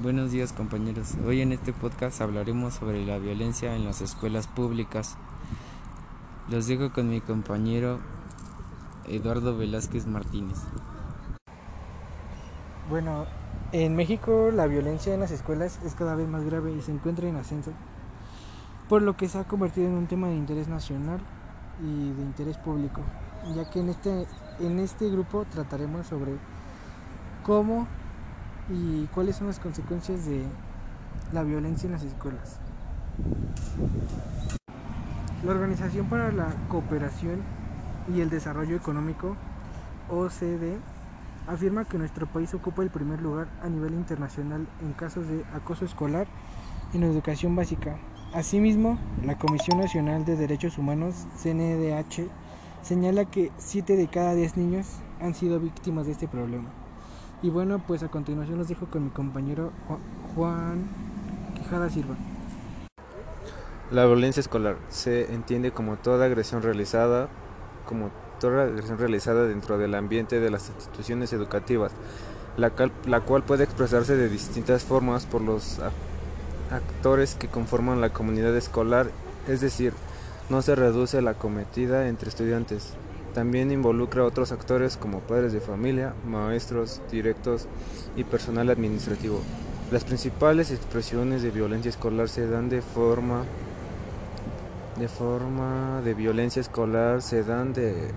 Buenos días compañeros. Hoy en este podcast hablaremos sobre la violencia en las escuelas públicas. Los dejo con mi compañero Eduardo Velázquez Martínez. Bueno, en México la violencia en las escuelas es cada vez más grave y se encuentra en ascenso, por lo que se ha convertido en un tema de interés nacional y de interés público, ya que en este, en este grupo trataremos sobre cómo y cuáles son las consecuencias de la violencia en las escuelas. La Organización para la Cooperación y el Desarrollo Económico, OCDE, afirma que nuestro país ocupa el primer lugar a nivel internacional en casos de acoso escolar en educación básica. Asimismo, la Comisión Nacional de Derechos Humanos, CNDH, señala que 7 de cada 10 niños han sido víctimas de este problema. Y bueno, pues a continuación los dejo con mi compañero Juan Quijada Silva. La violencia escolar se entiende como toda agresión realizada como toda agresión realizada dentro del ambiente de las instituciones educativas, la, cual puede expresarse de distintas formas por los actores que conforman la comunidad escolar, es decir, no se reduce la cometida entre estudiantes, también involucra a otros actores como padres de familia, maestros, directos y personal administrativo. Las principales expresiones de violencia escolar se dan de forma de forma de violencia escolar se dan de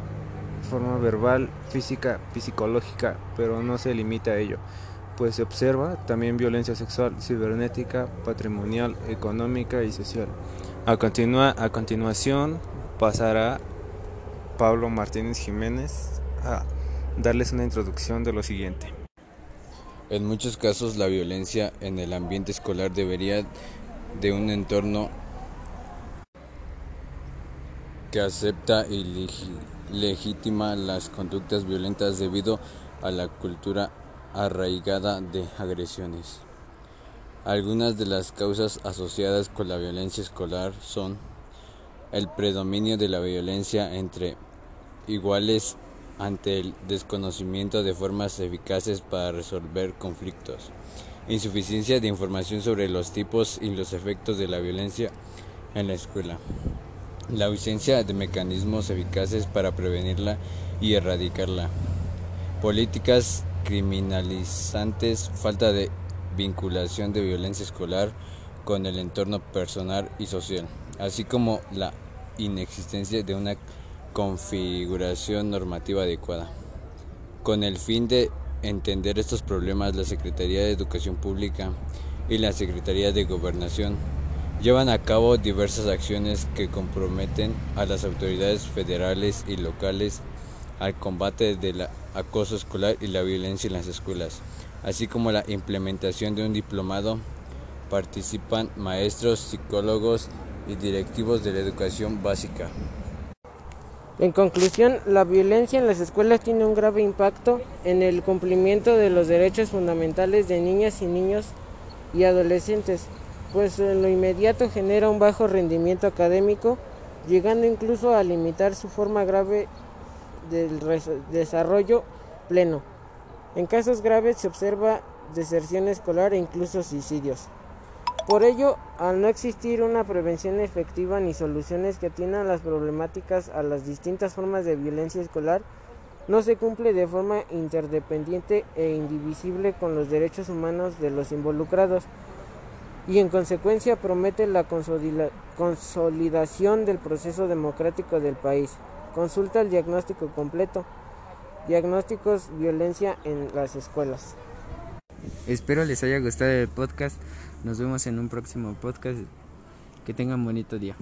forma verbal, física, psicológica, pero no se limita a ello, pues se observa también violencia sexual, cibernética, patrimonial, económica y social. A, continua, a continuación pasará Pablo Martínez Jiménez a darles una introducción de lo siguiente. En muchos casos la violencia en el ambiente escolar debería de un entorno que acepta y legitima las conductas violentas debido a la cultura arraigada de agresiones. Algunas de las causas asociadas con la violencia escolar son el predominio de la violencia entre iguales ante el desconocimiento de formas eficaces para resolver conflictos, insuficiencia de información sobre los tipos y los efectos de la violencia en la escuela, la ausencia de mecanismos eficaces para prevenirla y erradicarla, políticas criminalizantes, falta de vinculación de violencia escolar con el entorno personal y social, así como la inexistencia de una configuración normativa adecuada. Con el fin de entender estos problemas, la Secretaría de Educación Pública y la Secretaría de Gobernación llevan a cabo diversas acciones que comprometen a las autoridades federales y locales al combate del acoso escolar y la violencia en las escuelas, así como la implementación de un diplomado. Participan maestros, psicólogos y directivos de la educación básica. En conclusión, la violencia en las escuelas tiene un grave impacto en el cumplimiento de los derechos fundamentales de niñas y niños y adolescentes, pues en lo inmediato genera un bajo rendimiento académico, llegando incluso a limitar su forma grave del desarrollo pleno. En casos graves se observa deserción escolar e incluso suicidios. Por ello, al no existir una prevención efectiva ni soluciones que atiendan las problemáticas a las distintas formas de violencia escolar, no se cumple de forma interdependiente e indivisible con los derechos humanos de los involucrados y en consecuencia promete la consolidación del proceso democrático del país. Consulta el diagnóstico completo. Diagnósticos violencia en las escuelas. Espero les haya gustado el podcast. Nos vemos en un próximo podcast. Que tengan bonito día.